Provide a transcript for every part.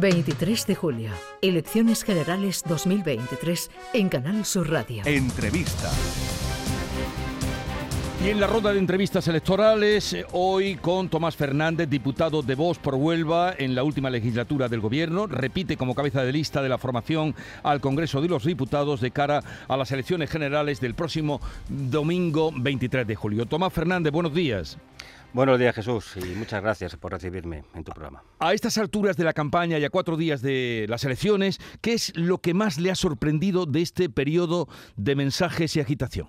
23 de julio, Elecciones Generales 2023 en Canal Sur Radio. Entrevista. Y en la ronda de entrevistas electorales, eh, hoy con Tomás Fernández, diputado de Voz por Huelva en la última legislatura del Gobierno, repite como cabeza de lista de la formación al Congreso de los Diputados de cara a las elecciones generales del próximo domingo 23 de julio. Tomás Fernández, buenos días. Buenos días Jesús y muchas gracias por recibirme en tu programa. A estas alturas de la campaña y a cuatro días de las elecciones, ¿qué es lo que más le ha sorprendido de este periodo de mensajes y agitación?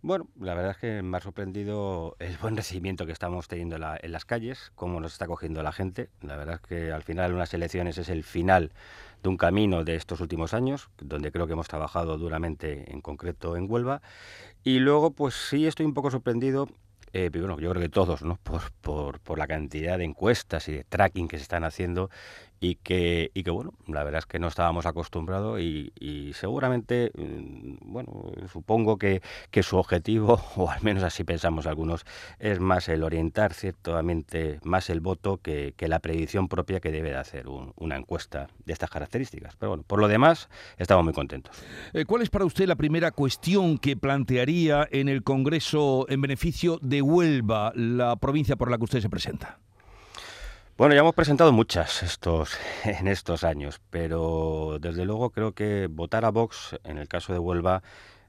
Bueno, la verdad es que me ha sorprendido el buen recibimiento que estamos teniendo en, las calles, cómo nos está cogiendo la gente. La verdad es que al final unas elecciones es el final de un camino de estos últimos años, donde creo que hemos trabajado duramente, en concreto en Huelva. Y luego, pues sí estoy un poco sorprendido eh, bueno, yo creo que todos, ¿no? Por, por, por, la cantidad de encuestas y de tracking que se están haciendo y que, y que bueno, la verdad es que no estábamos acostumbrados y, seguramente, mm, bueno, supongo que, que, su objetivo, o al menos así pensamos algunos, es más el orientar ciertamente más el voto que, que la predicción propia que debe de hacer un, una encuesta de estas características. Pero bueno, por lo demás, estamos muy contentos. Eh, ¿Cuál es para usted la primera cuestión que plantearía en el Congreso en beneficio de Huelva, la provincia por la que usted se presenta? Bueno, ya hemos presentado muchas estos, en estos años, pero desde luego creo que votar a Vox, en el caso de Huelva,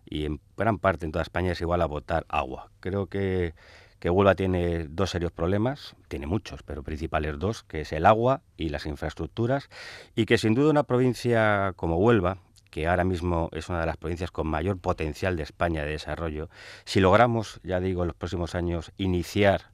y en gran parte en toda España, es igual a votar agua. Creo que, que Huelva tiene dos serios problemas, tiene muchos, pero principales dos, que es el agua y las infraestructuras, y que sin duda una provincia como Huelva, que ahora mismo es una de las provincias con mayor potencial de España de desarrollo, si logramos, ya digo, en los próximos años iniciar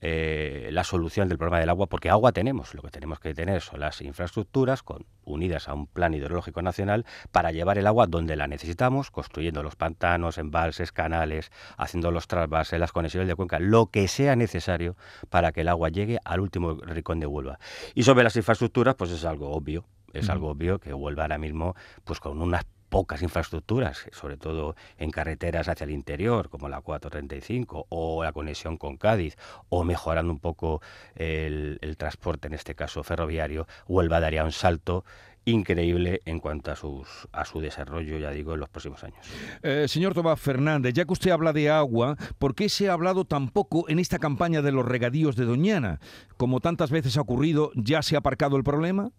eh, la solución del problema del agua, porque agua tenemos. Lo que tenemos que tener son las infraestructuras con, unidas a un plan hidrológico nacional para llevar el agua donde la necesitamos, construyendo los pantanos, embalses, canales, haciendo los trasvases, las conexiones de cuenca, lo que sea necesario para que el agua llegue al último rincón de Huelva. Y sobre las infraestructuras, pues es algo obvio. Es algo obvio que Huelva ahora mismo, pues con unas pocas infraestructuras, sobre todo en carreteras hacia el interior, como la 435, o la conexión con Cádiz, o mejorando un poco el, transporte, en este caso ferroviario, Huelva daría un salto increíble en cuanto a, sus, a su desarrollo, ya digo, en los próximos años. Eh, señor Tomás Fernández, ya que usted habla de agua, ¿por qué se ha hablado tan poco en esta campaña de los regadíos de Doñana? Como tantas veces ha ocurrido, ¿ya se ha aparcado el problema?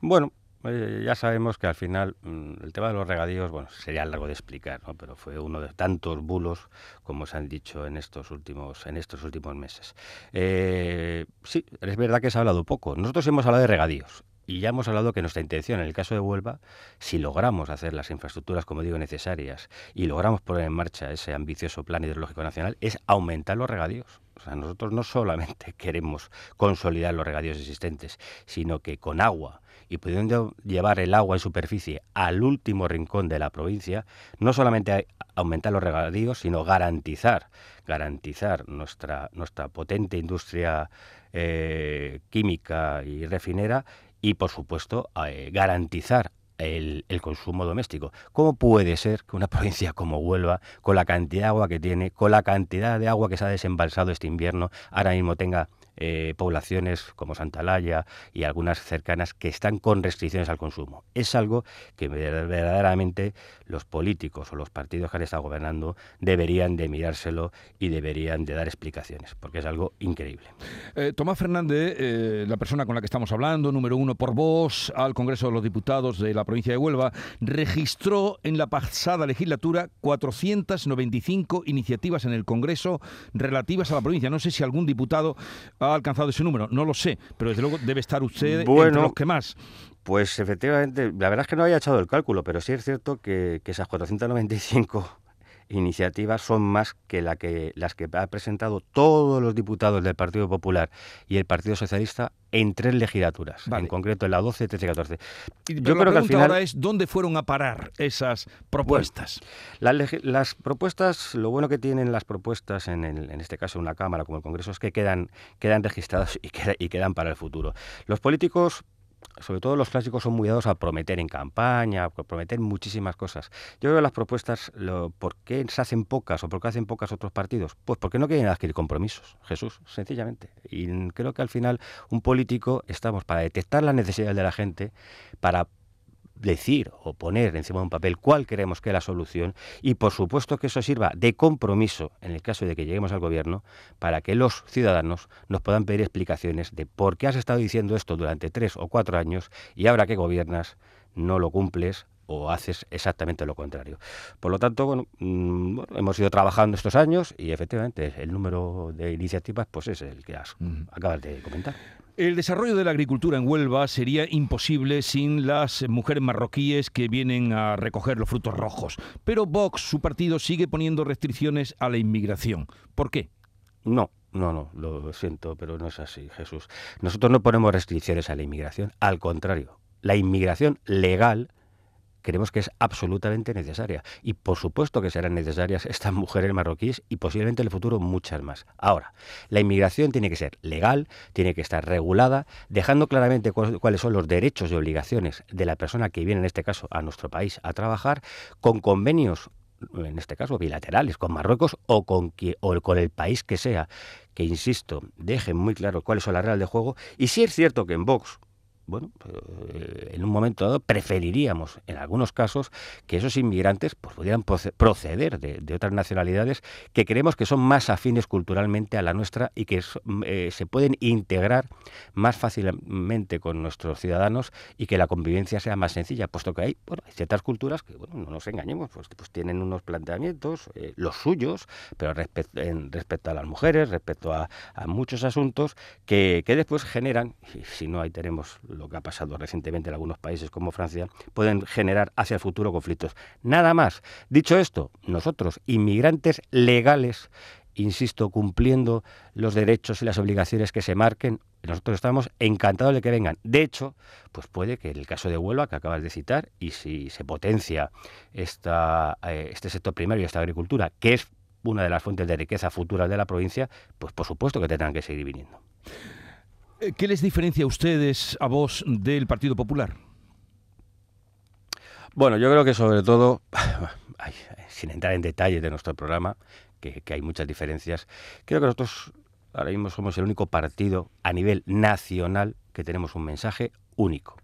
Bueno, ya sabemos que al final mm, el tema de los regadíos, bueno, sería largo de explicar, ¿no? pero fue uno de tantos bulos como se han dicho en estos últimos, en estos últimos meses. Eh, sí, es verdad que se ha hablado poco. Nosotros hemos hablado de regadíos y ya hemos hablado que nuestra intención en el caso de Huelva, si logramos hacer las infraestructuras, como digo, necesarias y logramos poner en marcha ese ambicioso plan hidrológico nacional, es aumentar los regadíos. O sea, nosotros no solamente queremos consolidar los regadíos existentes, sino que con agua y pudiendo llevar el agua en superficie al último rincón de la provincia, no solamente aumentar los regadíos, sino garantizar, garantizar nuestra, nuestra potente industria eh, química y refinera y, por supuesto, eh, garantizar el, el, consumo doméstico. ¿Cómo puede ser que una provincia como Huelva, con la cantidad de agua que tiene, con la cantidad de agua que se ha desembalsado este invierno, ahora mismo tenga eh, poblaciones como Santalaya y algunas cercanas que están con restricciones al consumo. Es algo que verdaderamente los políticos o los partidos que han estado gobernando deberían de mirárselo y deberían de dar explicaciones, porque es algo increíble. Eh, Tomás Fernández, eh, la persona con la que estamos hablando, número uno por voz al Congreso de los Diputados de la provincia de Huelva, registró en la pasada legislatura 495 iniciativas en el Congreso relativas a la provincia. No sé si algún diputado ha alcanzado ese número, no lo sé, pero desde luego debe estar usted entre los que más. Pues efectivamente, la verdad es que no había echado el cálculo, pero sí es cierto que, que esas 495 iniciativas son más que, la que las que ha presentado todos los diputados del Partido Popular y el Partido Socialista en tres legislaturas, en concreto en la 12, 13 y 14. Yo creo que al final ahora es dónde fueron a parar esas propuestas. las, propuestas, lo bueno que tienen las propuestas en, en este caso una cámara como el Congreso es que quedan quedan registradas y, y quedan para el futuro. Los políticos sobre todo los clásicos, son muy dados a prometer en campaña, a prometer muchísimas cosas. Yo que las propuestas, ¿por qué se hacen pocas o por qué hacen pocas otros partidos? Pues porque no quieren adquirir compromisos, Jesús, sencillamente. Y creo que al final un político estamos para detectar las necesidades de la gente, para decir o poner encima de un papel cuál queremos que es la solución y por supuesto que eso sirva de compromiso en el caso de que lleguemos al gobierno para que los ciudadanos nos puedan pedir explicaciones de por qué has estado diciendo esto durante tres o cuatro años y ahora que gobiernas no lo cumples o haces exactamente lo contrario. Por lo tanto, bueno, mm, hemos ido trabajando estos años y efectivamente el número de iniciativas pues es el que has, acabas de comentar. El desarrollo de la agricultura en Huelva sería imposible sin las mujeres marroquíes que vienen a recoger los frutos rojos. Pero Vox, su partido, sigue poniendo restricciones a la inmigración. ¿Por qué? No, no, no, lo siento, pero no es así, Jesús. Nosotros no ponemos restricciones a la inmigración, al contrario. La inmigración legal creemos que es absolutamente necesaria. Y por supuesto que serán necesarias estas mujeres marroquíes y posiblemente en el futuro muchas más. Ahora, la inmigración tiene que ser legal, tiene que estar regulada, dejando claramente cuáles son los derechos y obligaciones de la persona que viene, en este caso, a nuestro país a trabajar, con convenios en este caso bilaterales con Marruecos o con, o con el país que sea, que insisto, dejen muy claro cuáles son las reglas de juego. Y si es cierto que en Vox, bueno, eh, en un momento dado preferiríamos, en algunos casos, que esos inmigrantes pues, pudieran proceder de, otras nacionalidades que creemos que son más afines culturalmente a la nuestra y que eh, se pueden integrar más fácilmente con nuestros ciudadanos y que la convivencia sea más sencilla, puesto que hay, bueno, ciertas culturas que, bueno, no nos engañemos, pues, pues tienen unos planteamientos, eh, los suyos, pero respecto, en, respecto a las mujeres, respecto a, muchos asuntos que, que después generan, y si no ahí tenemos lo que ha pasado recientemente en algunos países como Francia, pueden generar hacia el futuro conflictos. Nada más. Dicho esto, nosotros, inmigrantes legales, insisto, cumpliendo los derechos y las obligaciones que se marquen, nosotros estamos encantados de que vengan. De hecho, pues puede que en el caso de Huelva, que acabas de citar, y si se potencia esta, eh, este sector primario, esta agricultura, que es una de las fuentes de riqueza futuras de la provincia, pues por supuesto que tendrán que seguir viniendo. ¿Qué les diferencia a ustedes, a vos, del Partido Popular? Bueno, yo creo que sobre todo, sin entrar en detalles de nuestro programa, que, hay muchas diferencias, creo que nosotros ahora mismo somos el único partido a nivel nacional que tenemos un mensaje único.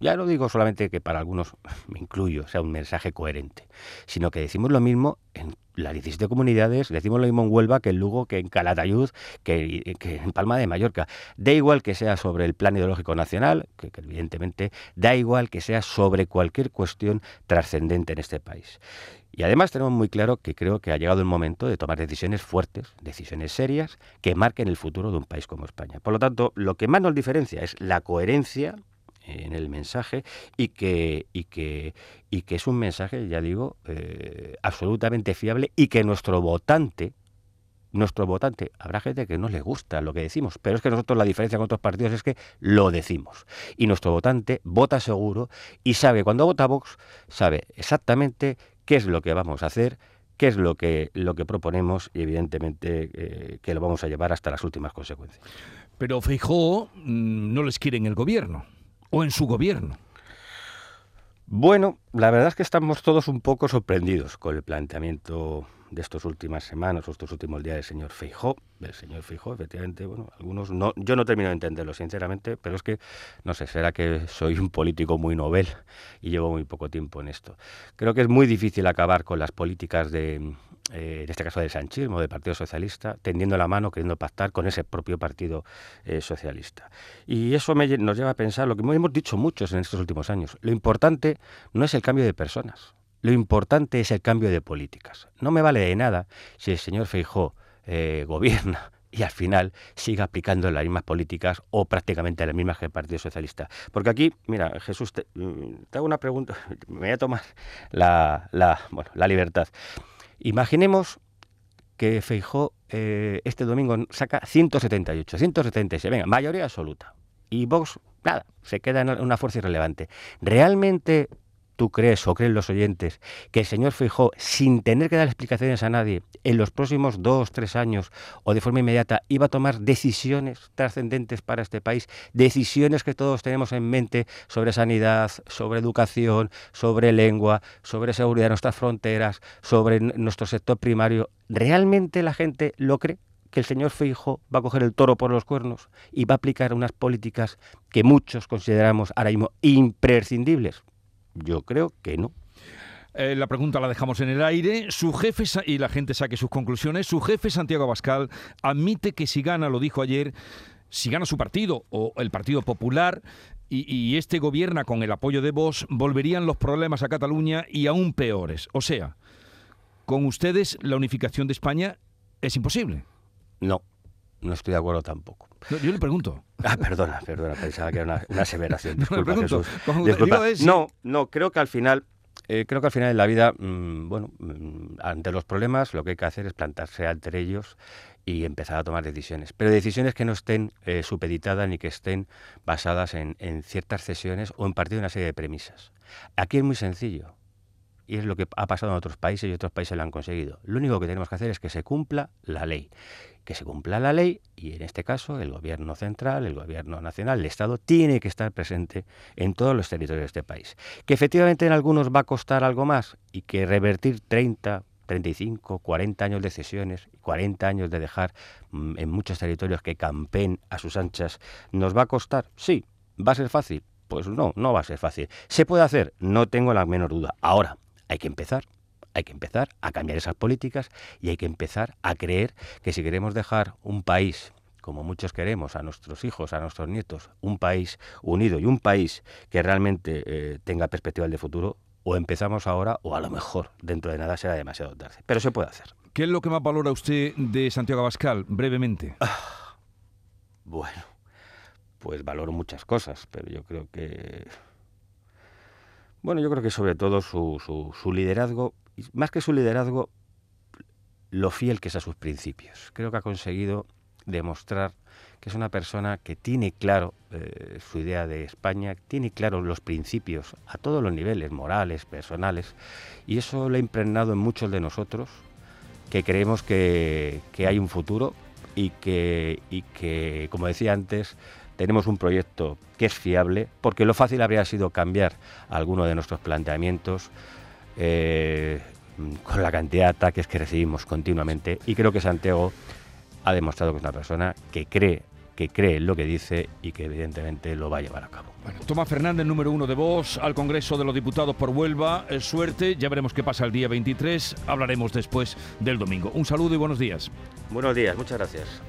Ya no digo solamente que para algunos, me incluyo, sea un mensaje coherente, sino que decimos lo mismo en las 17 comunidades, decimos lo mismo en Huelva que en Lugo, que en Calatayud, que, en Palma de Mallorca. Da igual que sea sobre el plan ideológico nacional, que, evidentemente da igual que sea sobre cualquier cuestión trascendente en este país. Y además tenemos muy claro que creo que ha llegado el momento de tomar decisiones fuertes, decisiones serias, que marquen el futuro de un país como España. Por lo tanto, lo que más nos diferencia es la coherencia en el mensaje y que, y que, y que es un mensaje, ya digo, eh, absolutamente fiable y que nuestro votante, nuestro votante, habrá gente que no le gusta lo que decimos, pero es que nosotros la diferencia con otros partidos es que lo decimos. Y nuestro votante vota seguro y sabe, cuando vota Vox, sabe exactamente qué es lo que vamos a hacer, qué es lo que, lo que proponemos y evidentemente eh, que lo vamos a llevar hasta las últimas consecuencias. Pero Feijó mm, no les quiere en el gobierno o en su gobierno? Bueno, la verdad es que estamos todos un poco sorprendidos con el planteamiento de estas últimas semanas o estos últimos días del señor Feijó. El señor Feijó, efectivamente, bueno, algunos no, yo no termino de entenderlo, sinceramente, pero es que, no sé, será que soy un político muy novel y llevo muy poco tiempo en esto. Creo que es muy difícil acabar con las políticas de, eh, en este caso del sanchismo, del Partido Socialista, tendiendo la mano, queriendo pactar con ese propio Partido eh, Socialista. Y eso nos lleva a pensar lo que hemos dicho muchos en estos últimos años. Lo importante no es el cambio de personas, lo importante es el cambio de políticas. No me vale de nada si el señor Feijó eh, gobierna y al final siga aplicando las mismas políticas o prácticamente las mismas que el Partido Socialista. Porque aquí, mira, Jesús, te, mm, hago una pregunta, me voy a tomar la, la, bueno, la libertad. Imaginemos que Feijó eh, este domingo saca 178, 176, venga, mayoría absoluta. Y Vox, nada, se queda en una fuerza irrelevante. ¿Realmente tú crees o creen los oyentes que el señor Feijó, sin tener que dar explicaciones a nadie, en los próximos dos, tres años o de forma inmediata iba a tomar decisiones trascendentes para este país, decisiones que todos tenemos en mente sobre sanidad, sobre educación, sobre lengua, sobre seguridad de nuestras fronteras, sobre nuestro sector primario, ¿realmente la gente lo cree? que el señor Feijo va a coger el toro por los cuernos y va a aplicar unas políticas que muchos consideramos ahora mismo imprescindibles? Yo creo que no. Eh, la pregunta la dejamos en el aire. Su jefe, y la gente saque sus conclusiones, su jefe Santiago Abascal admite que si gana, lo dijo ayer, si gana su partido o el Partido Popular y, y este gobierna con el apoyo de Vox, volverían los problemas a Cataluña y aún peores. O sea, con ustedes la unificación de España es imposible. No, no estoy de acuerdo tampoco. yo le pregunto. Ah, perdona, perdona, pensaba que era una, aseveración. Disculpa, Jesús. No, no, creo que al final eh, creo que al final de la vida, mm, bueno, mm, ante los problemas lo que hay que hacer es plantarse entre ellos y empezar a tomar decisiones. Pero decisiones que no estén eh, supeditadas ni que estén basadas en, en, ciertas cesiones o en partido de una serie de premisas. Aquí es muy sencillo y es lo que ha pasado en otros países y otros países lo han conseguido. Lo único que tenemos que hacer es que se cumpla la ley. Que se cumpla la ley y en este caso el gobierno central, el gobierno nacional, el Estado tiene que estar presente en todos los territorios de este país. Que efectivamente en algunos va a costar algo más y que revertir 30, 35, 40 años de cesiones, 40 años de dejar mm, en muchos territorios que campen a sus anchas, ¿nos va a costar? Sí. ¿Va a ser fácil? Pues no, no va a ser fácil. ¿Se puede hacer? No tengo la menor duda. Ahora, hay que empezar. Hay que empezar a cambiar esas políticas y hay que empezar a creer que si queremos dejar un país como muchos queremos, a nuestros hijos, a nuestros nietos, un país unido y un país que realmente eh, tenga perspectiva de futuro, o empezamos ahora o a lo mejor dentro de nada será demasiado tarde. Pero se puede hacer. ¿Qué es lo que más valora usted de Santiago Abascal, brevemente? Ah, bueno, pues valoro muchas cosas, pero yo creo que bueno, yo creo que sobre todo su, su, liderazgo, más que su liderazgo, lo fiel que es a sus principios. Creo que ha conseguido demostrar que es una persona que tiene claro eh, su idea de España, tiene claro los principios a todos los niveles, morales, personales, y eso lo ha impregnado en muchos de nosotros, que creemos que, que hay un futuro y que, y que, como decía antes, tenemos un proyecto que es fiable, porque lo fácil habría sido cambiar alguno de nuestros planteamientos eh, con la cantidad de ataques que recibimos continuamente. Y creo que Santiago ha demostrado que es una persona que cree que cree en lo que dice y que evidentemente lo va a llevar a cabo. Bueno, Tomás Fernández, número uno de voz, al Congreso de los Diputados por Huelva. Eh, suerte, ya veremos qué pasa el día 23. Hablaremos después del domingo. Un saludo y buenos días. Buenos días, muchas gracias.